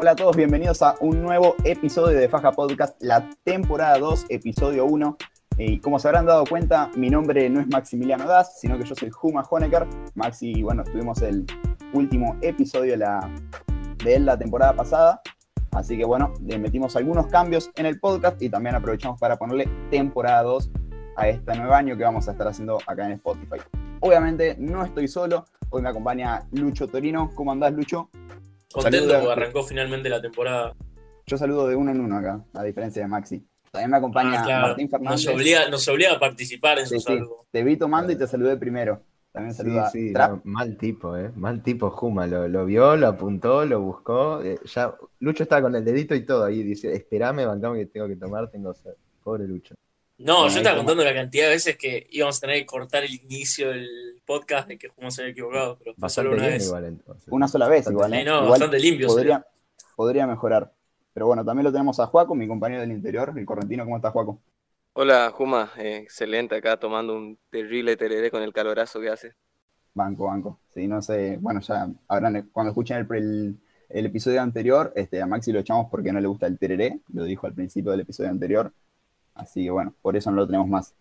Hola a todos, bienvenidos a un nuevo episodio de Faja Podcast, la temporada 2, episodio 1. Y como se habrán dado cuenta, mi nombre no es Maximiliano Das, sino que yo soy Juma Honecker. Maxi, bueno, estuvimos el último episodio de la, de la temporada pasada. Así que bueno, le metimos algunos cambios en el podcast y también aprovechamos para ponerle temporada 2 a este nuevo año que vamos a estar haciendo acá en Spotify. Obviamente no estoy solo, hoy me acompaña Lucho Torino. ¿Cómo andás, Lucho? Contento porque arrancó finalmente la temporada. Yo saludo de uno en uno acá, a diferencia de Maxi. También me acompaña Ah, Martín Fernández. Nos obliga, nos obliga a participar en Sí, su sí. salvo. Te vi tomando y te saludé primero. También Sí, saluda sí, Trap. no, mal tipo, ¿eh? Mal tipo Juma, lo, lo vio, lo apuntó, lo buscó. eh, ya, Lucho estaba con el dedito y todo ahí, dice, esperame, bancame que tengo que tomar, tengo sed. Pobre Lucho. No, Bueno, yo estaba como- contando la cantidad de veces que íbamos a tener que cortar el inicio del podcast de que Juma se había equivocado, pero fue solo una bien vez. igual entonces. Una sola vez igual, ¿eh? No, Igual bastante limpio. podría, podría mejorar. Pero bueno, también lo tenemos a Juaco, mi compañero del interior, el correntino. ¿Cómo estás, Juaco? Hola, Juma, eh, excelente acá tomando un terrible tereré con el calorazo que hace. Banco, banco. Sí, no sé, bueno, ya habrán, cuando escuchen el, el- el episodio anterior, este, a Maxi lo echamos porque no le gusta el tereré, lo dijo al principio del episodio anterior, así que bueno, por eso no lo tenemos más.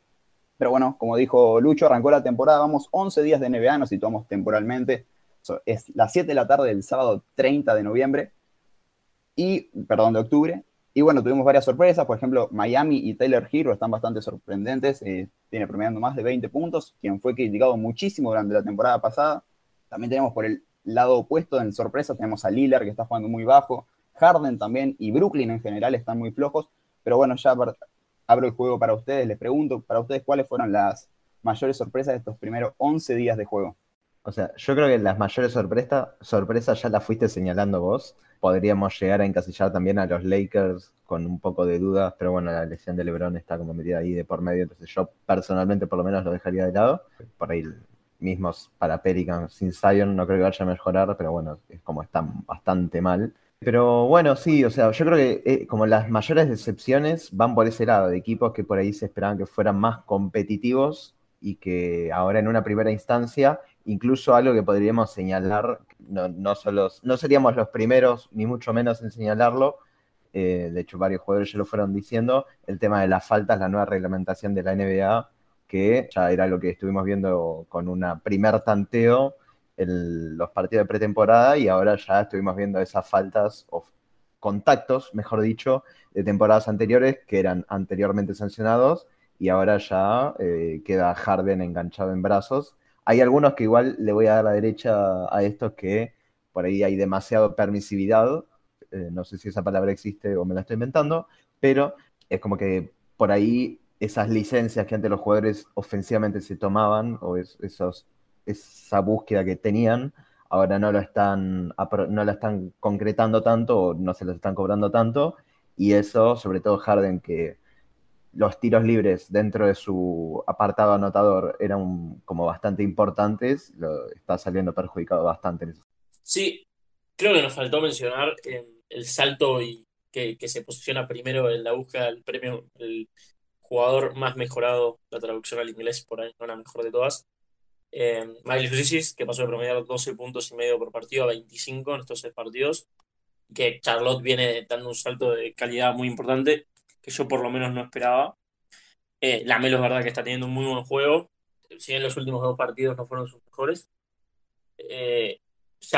Pero bueno, como dijo Lucho, arrancó la temporada, vamos 11 días de NBA, nos situamos temporalmente, es las 7 de la tarde del sábado 30 de noviembre, y, perdón, de octubre, y bueno, tuvimos varias sorpresas, por ejemplo, Miami y Taylor Hero están bastante sorprendentes, eh, tiene promediando más de 20 puntos, quien fue criticado muchísimo durante la temporada pasada. También tenemos por el lado opuesto en sorpresa, tenemos a Lillard que está jugando muy bajo, Harden también y Brooklyn en general están muy flojos, pero bueno, ya abro el juego para ustedes, les pregunto, para ustedes cuáles fueron las mayores sorpresas de estos primeros 11 días de juego. O sea, yo creo que las mayores sorpresa- sorpresas ya las fuiste señalando vos. Podríamos llegar a encasillar también a los Lakers con un poco de dudas, pero bueno, la lesión de LeBron está como metida ahí de por medio, entonces yo personalmente por lo menos lo dejaría de lado. Por ahí mismos para Pelicans sin Zion no creo que vaya a mejorar, pero bueno, es como están bastante mal. Pero bueno, sí, o sea, yo creo que eh, como las mayores decepciones van por ese lado, de equipos que por ahí se esperaban que fueran más competitivos y que ahora en una primera instancia, incluso algo que podríamos señalar, no, no, solo, no seríamos los primeros, ni mucho menos en señalarlo, eh, de hecho varios jugadores ya lo fueron diciendo, el tema de las faltas, la nueva reglamentación de la NBA, que ya era lo que estuvimos viendo con una primer tanteo en los partidos de pretemporada y ahora ya estuvimos viendo esas faltas o contactos, mejor dicho, de temporadas anteriores que eran anteriormente sancionados y ahora ya eh, queda Harden enganchado en brazos. Hay algunos que igual le voy a dar la derecha a estos que por ahí hay demasiado permisividad, eh, no sé si esa palabra existe o me la estoy inventando, pero es como que por ahí esas licencias que antes los jugadores ofensivamente se tomaban o es, esos, esa búsqueda que tenían, ahora no lo están, no la están concretando tanto o no se los están cobrando tanto y eso, sobre todo Harden, que los tiros libres dentro de su apartado anotador eran como bastante importantes, está saliendo perjudicado bastante eso. Sí, creo que nos faltó mencionar el salto y que, que se posiciona primero en la búsqueda del premio, el jugador más mejorado, la traducción al inglés por ahí, no la mejor de todas. Eh, Miles Bridges, que pasó de promediar 12 puntos y medio por partido a 25 en estos seis partidos. Que Charlotte viene dando un salto de calidad muy importante, que yo por lo menos no esperaba. Eh, la Melo es verdad que está teniendo un muy buen juego. Si bien los últimos dos partidos no fueron sus mejores. Eh,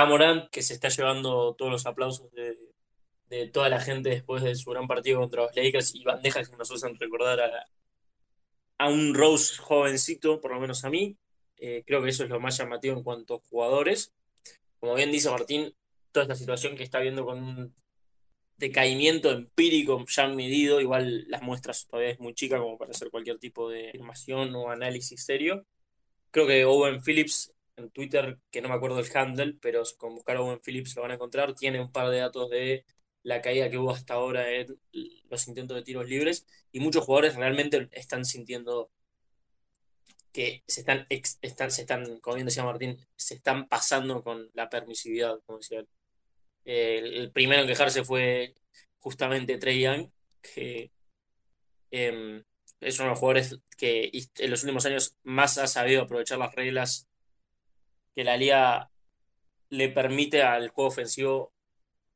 Morant, que se está llevando todos los aplausos de, toda la gente después de su gran partido contra los Lakers y bandejas que nos hacen recordar a, a un Rose jovencito, por lo menos a mí. Eh, creo que eso es lo más llamativo en cuanto a jugadores. Como bien dice Martín, toda esta situación que está viendo con un decaimiento empírico ya medido, igual las muestras todavía es muy chica como para hacer cualquier tipo de afirmación o análisis serio. Creo que Owen Phillips en Twitter, que no me acuerdo el handle, pero con buscar Owen Phillips lo van a encontrar, tiene un par de datos de la caída que hubo hasta ahora en los intentos de tiros libres y muchos jugadores realmente están sintiendo que se están, ex- están, se están, como bien decía Martín, se están pasando con la permisividad, como decía él. El, el primero en quejarse fue justamente Trey Young, que em, es uno de los jugadores que en los últimos años más ha sabido aprovechar las reglas que la liga le permite al juego ofensivo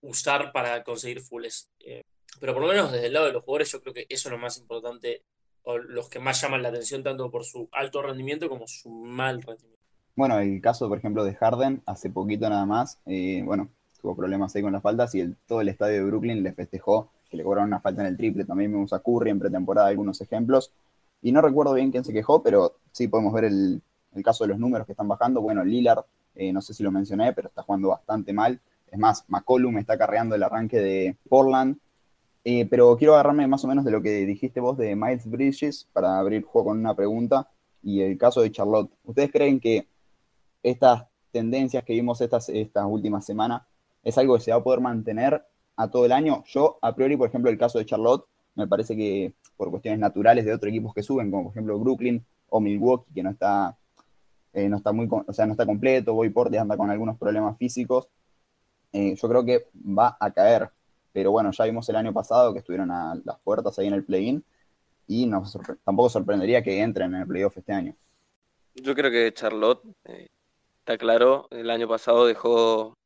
usar para conseguir fulls. Eh, pero por lo menos desde el lado de los jugadores yo creo que eso es lo más importante o los que más llaman la atención tanto por su alto rendimiento como su mal rendimiento. Bueno, el caso, por ejemplo, de Harden, hace poquito nada más, eh, bueno, tuvo problemas ahí con las faltas y el, todo el estadio de Brooklyn le festejó que le cobraron una falta en el triple. También me usa Curry en pretemporada, algunos ejemplos. Y no recuerdo bien quién se quejó, pero sí podemos ver el, el caso de los números que están bajando. Bueno, Lillard, eh, no sé si lo mencioné, pero está jugando bastante mal. Es más, McCollum está carreando el arranque de Portland. Eh, pero quiero agarrarme más o menos de lo que dijiste vos de Miles Bridges para abrir juego con una pregunta y el caso de Charlotte. ¿Ustedes creen que estas tendencias que vimos estas, estas últimas semanas es algo que se va a poder mantener a todo el año? Yo, a priori, por ejemplo, el caso de Charlotte, me parece que por cuestiones naturales de otros equipos que suben, como por ejemplo Brooklyn o Milwaukee, que no está, eh, no está muy, o sea, no está completo, Boy anda con algunos problemas físicos, eh, yo creo que va a caer. Pero bueno, ya vimos el año pasado que estuvieron a las puertas ahí en el play-in y tampoco sorprendería que entren en el playoff este año. Yo creo que Charlotte, eh, está claro, el año pasado dejó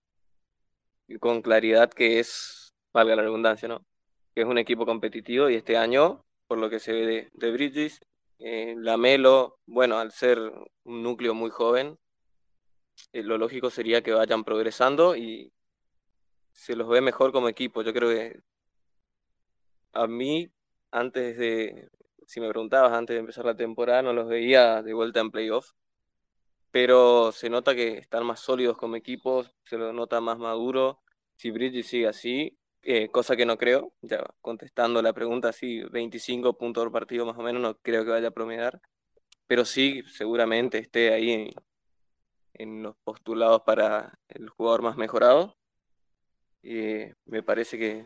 con claridad que es, valga la redundancia, ¿no? Que es un equipo competitivo y este año, por lo que se ve de, de Bridges, eh, Lamelo, bueno, al ser un núcleo muy joven, eh, lo lógico sería que vayan progresando y se los ve mejor como equipo. Yo creo que a mí, antes de, si me preguntabas antes de empezar la temporada, no los veía de vuelta en playoff, pero se nota que están más sólidos como equipo, se lo nota más maduro. Si Bridges sigue así, eh, cosa que no creo, ya contestando la pregunta, sí, 25 puntos por partido más o menos, no creo que vaya a promediar, pero sí, seguramente esté ahí en, en los postulados para el jugador más mejorado. Eh, me parece que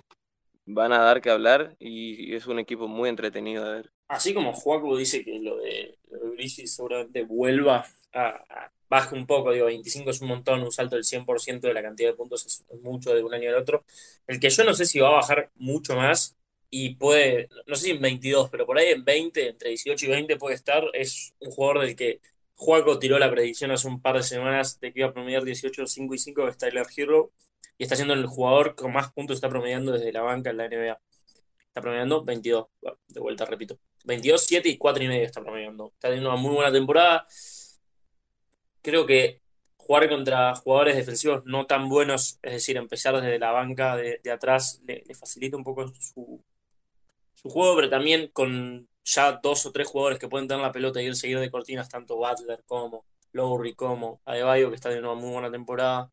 van a dar que hablar y es un equipo muy entretenido de ver. Así como Juaco dice que lo de, lo seguramente vuelva a, baje un poco, digo, 25 es un montón, un salto del 100% de la cantidad de puntos es, mucho de un año al otro. El que yo no sé si va a bajar mucho más y puede, no sé si en 22, pero por ahí en 20, entre 18 y 20 puede estar, es un jugador del que Juaco tiró la predicción hace un par de semanas de que iba a promediar 18, 5 y 5, que es Tyler Hero, y está siendo el jugador con más puntos está promediando desde la banca en la NBA. Está promediando 22, de vuelta repito. 22, 7 y 4 y medio está promediando. Está teniendo una muy buena temporada creo que jugar contra jugadores defensivos no tan buenos, es decir, empezar desde la banca de, atrás, le, facilita un poco su, su juego, pero también con ya dos o tres jugadores que pueden tener la pelota y ir seguir de cortinas, tanto Butler como Lowry como Adebayo, que está de una muy buena temporada,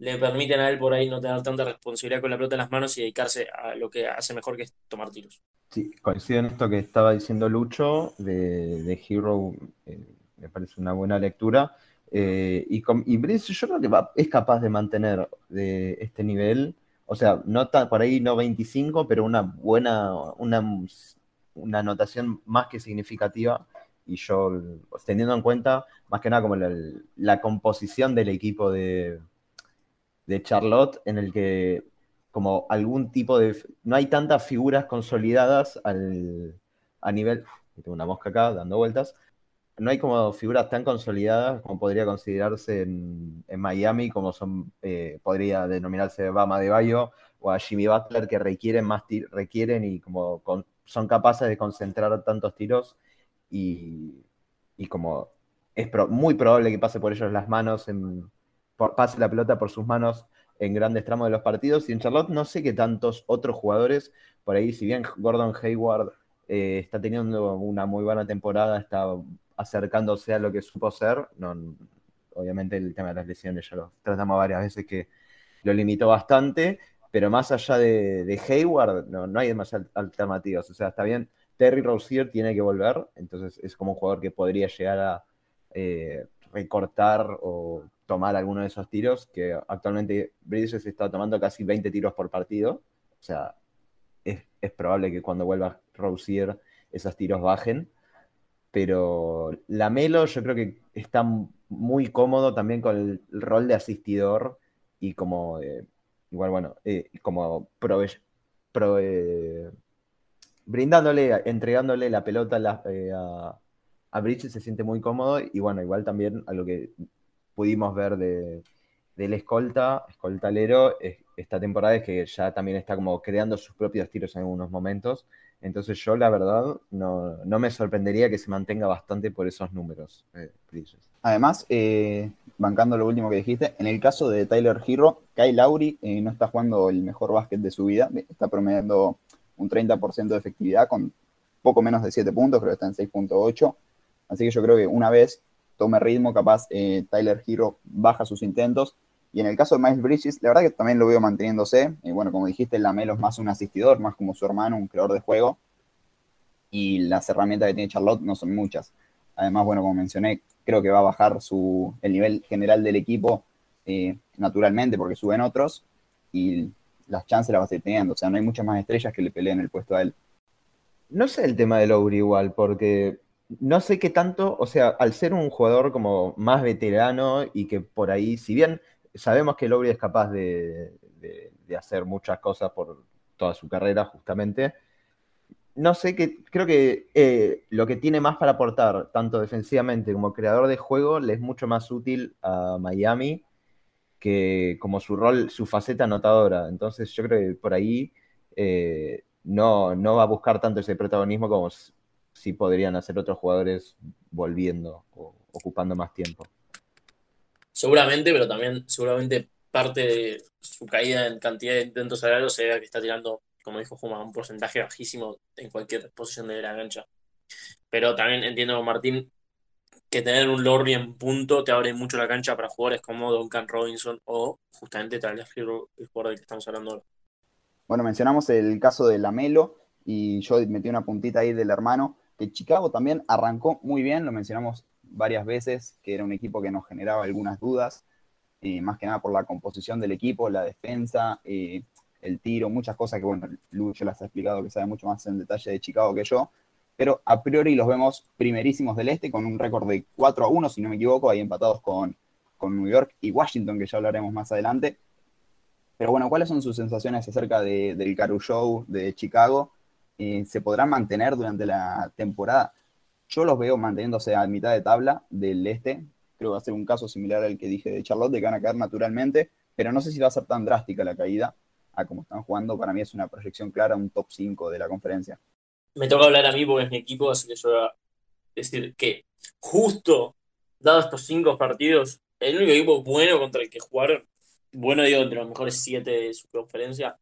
le permiten a él por ahí no tener tanta responsabilidad con la pelota en las manos y dedicarse a lo que hace mejor, que es tomar tiros. Sí, coincido en esto que estaba diciendo Lucho de, de Hero. Eh, me parece una buena lectura. Eh, y, con, y yo creo que es capaz de mantener de este nivel, o sea, no por ahí no 25, pero una buena, una, una anotación más que significativa. Y yo, teniendo en cuenta más que nada como la, composición del equipo de, de Charlotte, en el que como algún tipo de... No hay tantas figuras consolidadas al, a nivel... Tengo una mosca acá dando vueltas no hay como figuras tan consolidadas como podría considerarse en, Miami, como son, eh, podría denominarse Bama de Bayo o a Jimmy Butler, que requieren más requieren y como son capaces de concentrar tantos tiros y, como es muy probable que pase por ellos las manos, en, pase la pelota por sus manos en grandes tramos de los partidos. Y en Charlotte no sé qué tantos otros jugadores, por ahí, si bien Gordon Hayward eh, está teniendo una muy buena temporada, está acercándose a lo que supo ser. No, obviamente el tema de las lesiones ya lo tratamos varias veces que lo limitó bastante, pero más allá de, Hayward no, no hay demasiadas alternativas. O sea, está bien, Terry Rozier tiene que volver, entonces es como un jugador que podría llegar a eh, recortar o tomar alguno de esos tiros, que actualmente Bridges está tomando casi 20 tiros por partido. O sea, es, es probable que cuando vuelva Rozier esos tiros bajen pero Lamelo yo creo que está muy cómodo también con el rol de asistidor y como, eh, igual bueno, eh, como eh, brindándole, entregándole la pelota a, a Bridges se siente muy cómodo y bueno, igual también a lo que pudimos ver de del escolta, escoltalero, esta temporada es que ya también está como creando sus propios tiros en algunos momentos. Entonces yo la verdad no, me sorprendería que se mantenga bastante por esos números. Eh, Además, eh, bancando lo último que dijiste, en el caso de Tyler Hero, Kyle Lowry eh, no está jugando el mejor básquet de su vida, está promediando un 30% de efectividad con poco menos de 7 puntos, creo que está en 6.8. Así que yo creo que una vez tome ritmo, capaz Tyler Hero baja sus intentos y en el caso de Miles Bridges, la verdad que también lo veo manteniéndose. Y bueno, como dijiste, Lamelo es más un asistidor, más como su hermano, un creador de juego. Y las herramientas que tiene Charlotte no son muchas. Además, bueno, como mencioné, creo que va a bajar su, el nivel general del equipo eh, naturalmente porque suben otros y las chances las va a seguir teniendo. O sea, no hay muchas más estrellas que le peleen el puesto a él. No sé el tema de Lowry igual, porque no sé qué tanto, o sea, al ser un jugador como más veterano y que por ahí, si bien sabemos que Lowry es capaz de, hacer muchas cosas por toda su carrera, justamente. No sé, que, creo que eh, lo que tiene más para aportar, tanto defensivamente como creador de juego, le es mucho más útil a Miami que como su rol, su faceta anotadora. Entonces yo creo que por ahí eh, no, no va a buscar tanto ese protagonismo como si podrían hacer otros jugadores volviendo o ocupando más tiempo seguramente, pero también seguramente parte de su caída en cantidad de intentos salarios se que está tirando, como dijo Juma, un porcentaje bajísimo en cualquier posición de la cancha. Pero también entiendo, Martín, que tener un Lorry en punto te abre mucho la cancha para jugadores como Duncan Robinson o justamente tal Hero, el jugador del que estamos hablando ahora. Bueno, mencionamos el caso de Lamelo y yo metí una puntita ahí del hermano, que Chicago también arrancó muy bien, lo mencionamos varias veces, que era un equipo que nos generaba algunas dudas, más que nada por la composición del equipo, la defensa, el tiro, muchas cosas que, bueno, Lucho las ha explicado que sabe mucho más en detalle de Chicago que yo, pero a priori los vemos primerísimos del este con un récord de 4 a 1, si no me equivoco, ahí empatados con, con New York y Washington, que ya hablaremos más adelante. Pero bueno, ¿cuáles son sus sensaciones acerca del Caru Show de Chicago? ¿Se podrán mantener durante la temporada? Yo los veo manteniéndose a mitad de tabla del este. Creo que va a ser un caso similar al que dije de Charlotte, que van a caer naturalmente, pero no sé si va a ser tan drástica la caída a como están jugando. Para mí es una proyección clara, un top 5 de la conferencia. Me toca hablar a mí porque es mi equipo, así que yo voy a decir que justo, dados estos cinco partidos, el único equipo bueno contra el que jugaron, bueno digo, entre los mejores siete de su conferencia,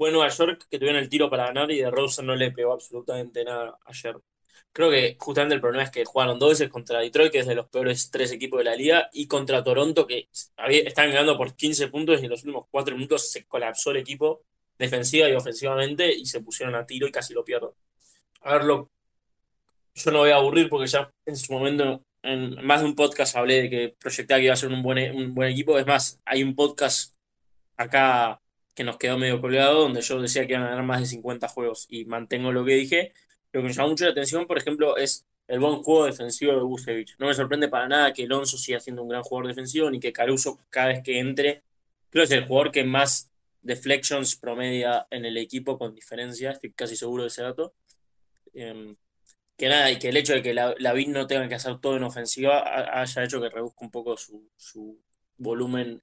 fue Nueva York, que tuvieron el tiro para ganar y de Rosen no le pegó absolutamente nada ayer. Creo que justamente el problema es que jugaron dos veces contra Detroit, que es de los peores tres equipos de la liga, y contra Toronto, que están ganando por 15 puntos y en los últimos cuatro minutos se colapsó el equipo defensiva y ofensivamente y se pusieron a tiro y casi lo pierden. A verlo, yo no voy a aburrir porque ya en su momento, en más de un podcast hablé de que proyectaba que iba a ser un buen, un buen equipo. Es más, hay un podcast acá que nos quedó medio colgado donde yo decía que iban a ganar más de 50 juegos y mantengo lo que dije lo que me llama mucho la atención, por ejemplo, es el buen juego defensivo de Busevich. No me sorprende para nada que Alonso siga siendo un gran jugador defensivo, ni que Caruso cada vez que entre, creo que es el jugador que más deflections promedia en el equipo con diferencia, estoy casi seguro de ese dato. Em, que nada, y que el hecho de que la, la no tenga que hacer todo en ofensiva haya hecho que reduzca un poco su, volumen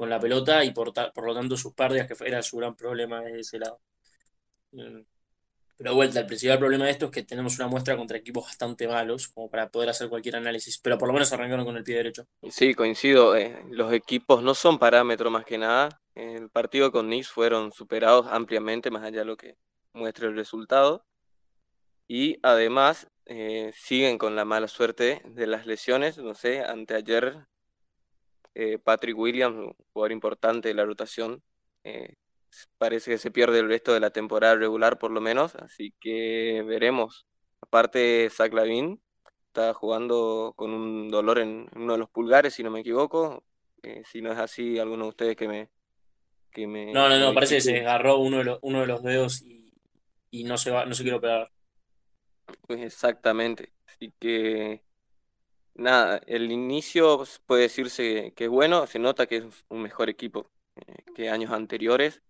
con la pelota y por, por lo tanto sus pérdidas, que era su gran problema de ese lado. Em, pero vuelta, el principal problema de esto es que tenemos una muestra contra equipos bastante malos, como para poder hacer cualquier análisis, pero por lo menos arrancaron con el pie derecho. Sí, coincido. Eh, los equipos no son parámetro más que nada. El partido con Knicks fueron superados ampliamente, más allá de lo que muestra el resultado. Y además eh, siguen con la mala suerte de las lesiones. No sé, anteayer eh, Patrick Williams, un jugador importante de la rotación, parece que se pierde el resto de la temporada regular por lo menos, así que veremos. Aparte, Zach Lavin está jugando con un dolor en uno de los pulgares, si no me equivoco. Eh, si no es así, alguno de ustedes que me... Que me no, no, no, parece que se agarró uno de los, uno de los dedos y, y no, se va, no se quiere operar. Pues exactamente. Así que nada, el inicio puede decirse que es bueno, se nota que es un mejor equipo eh, que años anteriores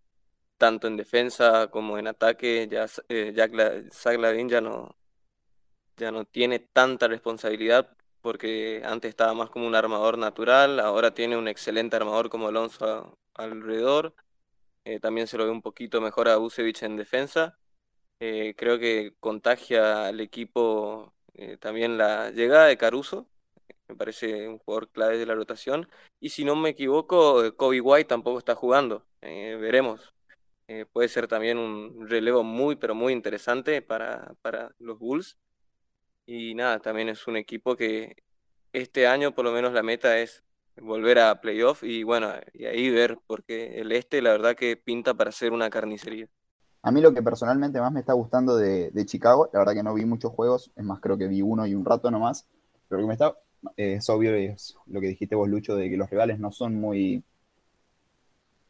tanto en defensa como en ataque, ya eh, Jack ya no, ya no tiene tanta responsabilidad porque antes estaba más como un armador natural, ahora tiene un excelente armador como Alonso alrededor. Eh, también se lo ve un poquito mejor a Busevich en defensa. Eh, creo que contagia al equipo eh, también la llegada de Caruso, me parece un jugador clave de la rotación. Y si no me equivoco, Kobe White tampoco está jugando. veremos. puede ser también un relevo muy, pero muy interesante para, para los Bulls. Y nada, también es un equipo que este año por lo menos la meta es volver a playoff y bueno, y ahí ver, porque el este la verdad que pinta para ser una carnicería. A mí lo que personalmente más me está gustando de, Chicago, la verdad que no vi muchos juegos, es más creo que vi uno y un rato nomás, pero lo que me está, eh, es obvio es lo que dijiste vos Lucho, de que los rivales no son muy,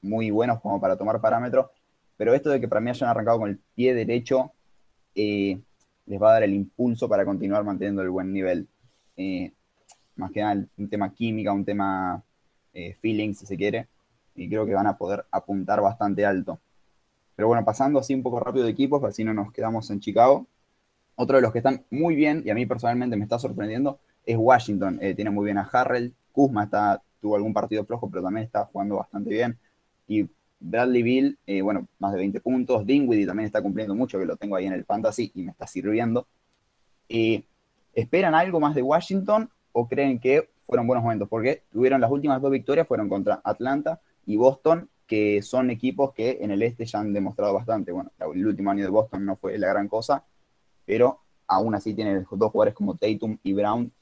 muy buenos como para tomar parámetros, pero esto de que para mí hayan arrancado con el pie derecho, eh, les va a dar el impulso para continuar manteniendo el buen nivel. Eh, más que nada un tema química, un tema feeling, si se quiere, y creo que van a poder apuntar bastante alto. Pero bueno, pasando así un poco rápido de equipos, así no nos quedamos en Chicago. Otro de los que están muy bien, y a mí personalmente me está sorprendiendo, es Washington. Eh, tiene muy bien a Harrell, Kuzma está, tuvo algún partido flojo, pero también está jugando bastante bien. Y Bradley Bill, eh, bueno, más de 20 puntos. Dinwiddie también está cumpliendo mucho, que lo tengo ahí en el fantasy y me está sirviendo. ¿Esperan algo más de Washington o creen que fueron buenos momentos? Porque tuvieron las últimas dos victorias, fueron contra Atlanta y Boston, que son equipos que en el este ya han demostrado bastante. Bueno, el último año de Boston no fue la gran cosa, pero aún así tienen dos jugadores como Tatum y Brown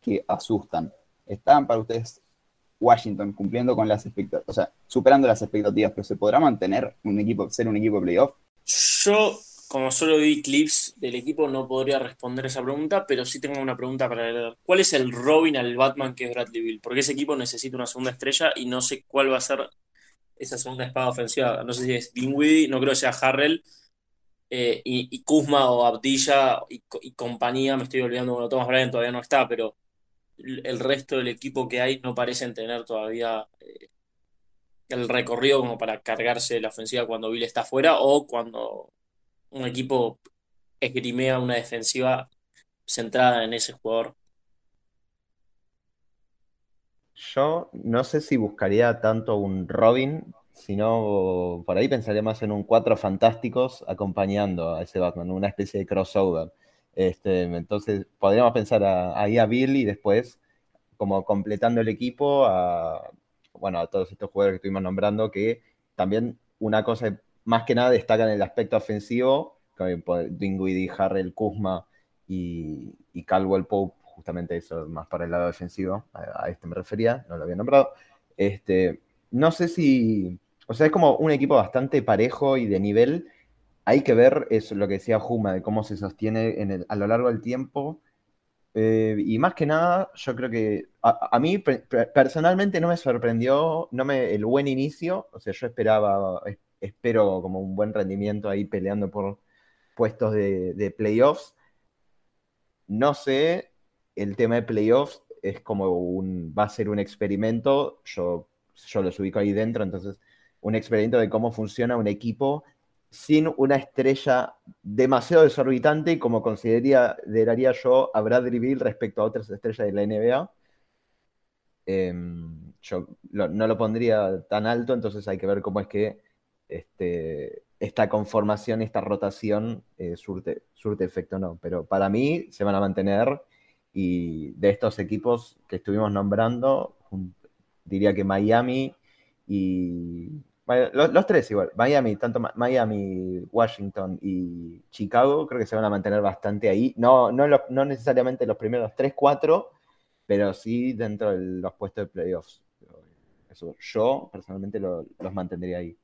que asustan. ¿Están para ustedes Washington cumpliendo con las expectativas, o sea, superando las expectativas, pero ¿se podrá mantener un equipo, ser un equipo de playoff? Yo, como solo vi clips del equipo, no podría responder esa pregunta, pero sí tengo una pregunta para leer. ¿Cuál es el Robin al Batman que es Bradley Bill? Porque ese equipo necesita una segunda estrella y no sé cuál va a ser esa segunda espada ofensiva. No sé si es Dinwiddie, no creo que sea Harrell. Eh, y, Kuzma o Abdilla y, compañía, me estoy olvidando, bueno, Thomas Bryan todavía no está, pero el resto del equipo que hay no parecen tener todavía eh, el recorrido como para cargarse la ofensiva cuando Bill está fuera o cuando un equipo esgrimea una defensiva centrada en ese jugador. Yo no sé si buscaría tanto un Robin, sino por ahí pensaría más en un cuatro fantásticos acompañando a ese Batman, una especie de crossover. Este, entonces podríamos pensar ahí a Bill y después como completando el equipo a, bueno, a todos estos jugadores que estuvimos nombrando que también una cosa más que nada destacan el aspecto ofensivo, Dinwiddie, Harrell, Kuzma y, y Caldwell Pope, justamente eso más para el lado defensivo, a, este me refería, no lo había nombrado. Este, no sé si, o sea, es como un equipo bastante parejo y de nivel, hay que ver eso, lo que decía Juma, de cómo se sostiene en a lo largo del tiempo. Eh, y más que nada, yo creo que a, mí personalmente no me sorprendió no me, el buen inicio. O sea, yo esperaba, espero como un buen rendimiento ahí peleando por puestos de, playoffs. No sé, el tema de playoffs es como un, va a ser un experimento. Yo, yo los ubico ahí dentro, entonces un experimento de cómo funciona un equipo sin una estrella demasiado desorbitante como consideraría yo a Bradley Bill respecto a otras estrellas de la NBA. Em, yo no lo pondría tan alto, entonces hay que ver cómo es que este, esta conformación, esta rotación eh, surte, surte efecto o no. Pero para mí se van a mantener y de estos equipos que estuvimos nombrando, diría que Miami y los, tres igual. Miami, tanto Miami, Washington y Chicago, creo que se van a mantener bastante ahí. No, no, no necesariamente los primeros 3, 4, pero sí dentro de los puestos de playoffs. Eso, yo personalmente los mantendría ahí.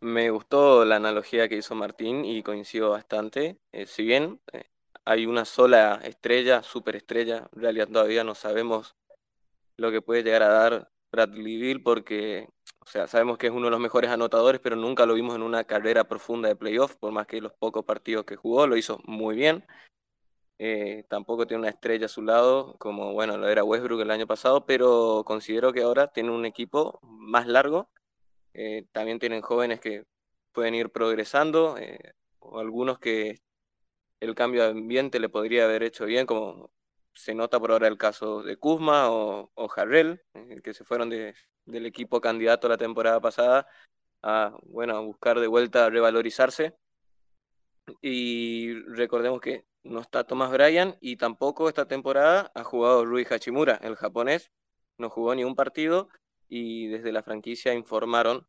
Me gustó la analogía que hizo Martín y coincido bastante. Eh, si bien eh, hay una sola estrella, superestrella, en realidad todavía no sabemos lo que puede llegar a dar Bradley Bill porque o sea, sabemos que es uno de los mejores anotadores, pero nunca lo vimos en una carrera profunda de playoff, por más que los pocos partidos que jugó lo hizo muy bien. Eh, tampoco tiene una estrella a su lado, como bueno, lo era Westbrook el año pasado, pero considero que ahora tiene un equipo más largo. Eh, también tienen jóvenes que pueden ir progresando, eh, algunos que el cambio de ambiente le podría haber hecho bien, como se nota por ahora el caso de Kuzma o, o eh, que se fueron del equipo candidato la temporada pasada a, bueno, a buscar de vuelta revalorizarse. Y recordemos que no está Thomas Bryan y tampoco esta temporada ha jugado Rui Hachimura, el japonés, no jugó ni un partido y desde la franquicia informaron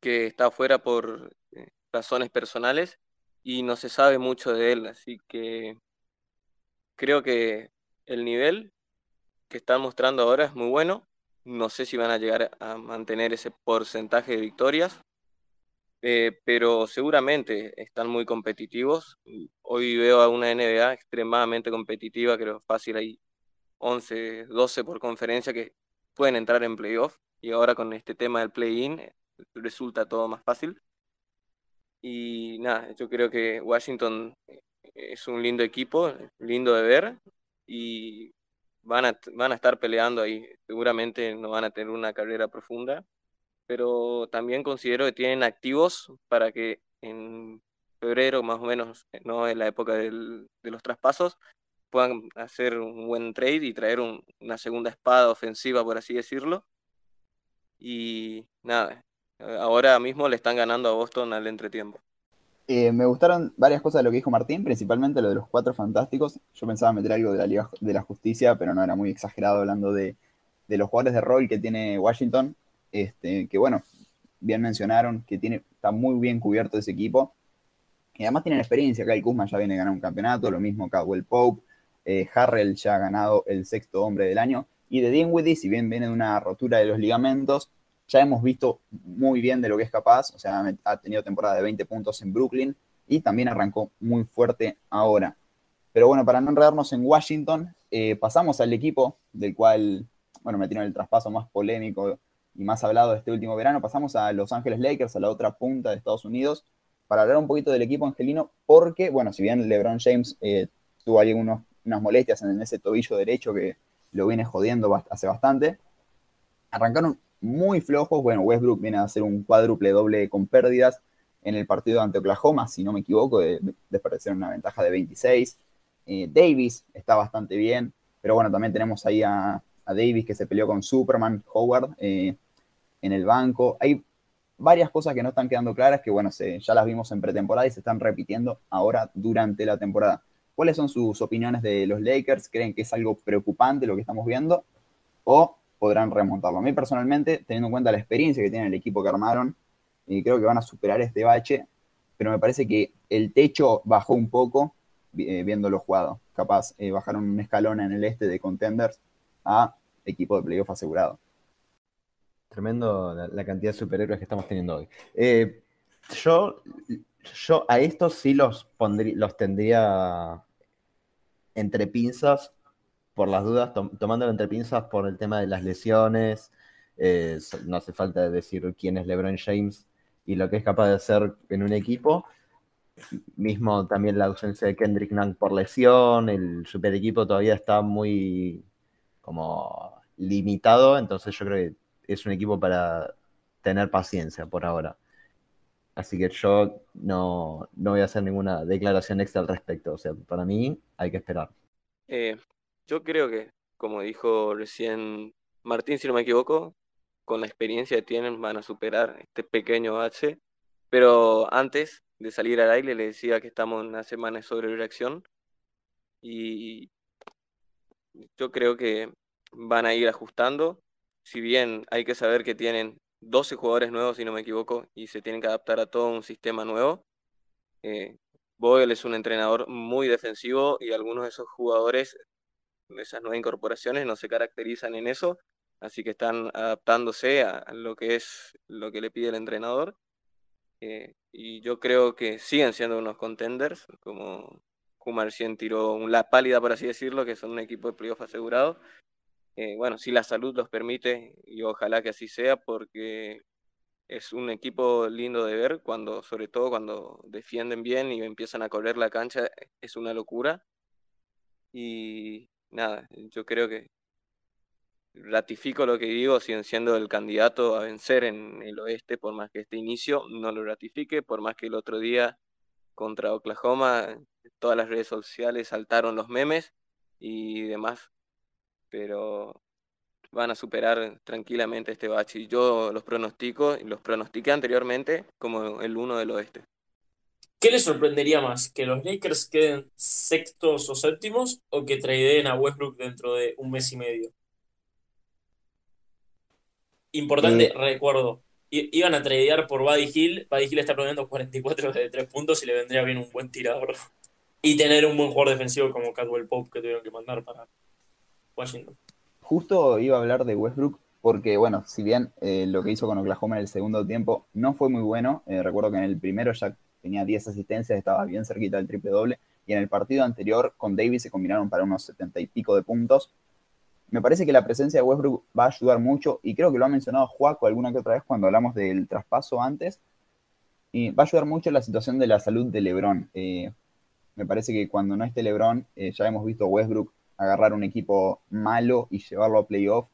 que está fuera por eh, razones personales y no se sabe mucho de él, así que creo que el nivel que están mostrando ahora es muy bueno. No sé si van a llegar a mantener ese porcentaje de victorias, eh, pero seguramente están muy competitivos. Hoy veo a una NBA extremadamente competitiva, creo fácil hay 11, 12 por conferencia que pueden entrar en playoff y ahora con este tema del play-in resulta todo más fácil. Y nada, yo creo que Washington eh, es un lindo equipo, lindo de ver y van a, van a estar peleando ahí. Seguramente no van a tener una carrera profunda, pero también considero que tienen activos para que en febrero, más o menos, no en la época del, de los traspasos, puedan hacer un buen trade y traer una segunda espada ofensiva, por así decirlo. Y nada, ahora mismo le están ganando a Boston al entretiempo. Eh, me gustaron varias cosas de lo que dijo Martín, principalmente lo de los cuatro fantásticos. Yo pensaba meter algo de la Liga de la Justicia, pero no era muy exagerado hablando de, los jugadores de rol que tiene Washington. Este, que bueno, bien mencionaron que tiene, está muy bien cubierto ese equipo. Y además tienen experiencia. Kyle Kuzma ya viene a ganar un campeonato, lo mismo Caldwell Pope. Eh, Harrell ya ha ganado el sexto hombre del año. Y de Dinwiddie, si bien viene de una rotura de los ligamentos, ya hemos visto muy bien de lo que es capaz, o sea, ha tenido temporada de 20 puntos en Brooklyn y también arrancó muy fuerte ahora. Pero bueno, para no enredarnos en Washington, eh, pasamos al equipo del cual, bueno, me tiene el traspaso más polémico y más hablado de este último verano, pasamos a Los Ángeles Lakers, a la otra punta de Estados Unidos, para hablar un poquito del equipo angelino, porque, bueno, si bien LeBron James eh, tuvo ahí unas molestias en ese tobillo derecho que lo viene jodiendo hace bastante, arrancaron muy flojos. Bueno, Westbrook viene a hacer un cuádruple doble con pérdidas en el partido ante Oklahoma, si no me equivoco, de, de una ventaja de 26. Eh, Davis está bastante bien, pero bueno, también tenemos ahí a, Davis que se peleó con Superman, Howard eh, en el banco. Hay varias cosas que no están quedando claras que, bueno, ya las vimos en pretemporada y se están repitiendo ahora durante la temporada. ¿Cuáles son sus opiniones de los Lakers? ¿Creen que es algo preocupante lo que estamos viendo? ¿O podrán remontarlo. A mí personalmente, teniendo en cuenta la experiencia que tiene el equipo que armaron, creo que van a superar este bache, pero me parece que el techo bajó un poco eh, viéndolo jugado. Capaz eh, bajaron un escalón en el este de contenders a equipo de playoff asegurado. Tremendo la, cantidad de superhéroes que estamos teniendo hoy. Eh, yo, yo a estos sí los, los tendría entre pinzas por las dudas, tomándolo entre pinzas por el tema de las lesiones. Eh, no hace falta decir quién es LeBron James y lo que es capaz de hacer en un equipo. Mismo también la ausencia de Kendrick Nunn por lesión, el super equipo todavía está muy como limitado, entonces yo creo que es un equipo para tener paciencia por ahora. Así que yo no, no voy a hacer ninguna declaración extra al respecto. O sea, para mí hay que esperar. Eh, yo creo que, como dijo recién Martín, si no me equivoco, con la experiencia que tienen van a superar este pequeño bache. Pero antes de salir al aire le decía que estamos en una semana de sobrereacción y yo creo que van a ir ajustando. Si bien hay que saber que tienen 12 jugadores nuevos, si no me equivoco, y se tienen que adaptar a todo un sistema nuevo. Eh, Boyle es un entrenador muy defensivo y algunos de esos jugadores esas nuevas incorporaciones no se caracterizan en eso, así que están adaptándose a, lo que es lo que le pide el entrenador. Eh, y yo creo que siguen siendo unos contenders, como Kumar recién tiró la pálida, por así decirlo, que son un equipo de playoff asegurado. Eh, bueno, si la salud los permite, y ojalá que así sea, porque es un equipo lindo de ver, cuando, sobre todo cuando defienden bien y empiezan a correr la cancha, es una locura. Y nada, yo creo que ratifico lo que digo, siguen siendo el candidato a vencer en el oeste, por más que este inicio no lo ratifique, por más que el otro día contra Oklahoma todas las redes sociales saltaron los memes y demás. Pero van a superar tranquilamente este bache. Yo los pronostico, los pronostiqué anteriormente como el uno del oeste. ¿Qué les sorprendería más? ¿Que los Lakers queden sextos o séptimos o que tradeen a Westbrook dentro de un mes y medio? Importante, Eh, recuerdo, iban a tradear por Buddy Hill. Buddy Hill está promediando 44 de 3 puntos y le vendría bien un buen tirador. Y tener un buen jugador defensivo como Cadwell Pope que tuvieron que mandar para Washington. Justo iba a hablar de Westbrook porque, bueno, si bien eh, lo que hizo con Oklahoma en el segundo tiempo no fue muy bueno, eh, recuerdo que en el primero ya tenía 10 asistencias, estaba bien cerquita del triple doble, y en el partido anterior con Davis se combinaron para unos 70 y pico de puntos. Me parece que la presencia de Westbrook va a ayudar mucho, y creo que lo ha mencionado Juaco alguna que otra vez cuando hablamos del traspaso antes, y va a ayudar mucho la situación de la salud de LeBron. Eh, me parece que cuando no esté LeBron, eh, ya hemos visto a Westbrook agarrar un equipo malo y llevarlo a playoff.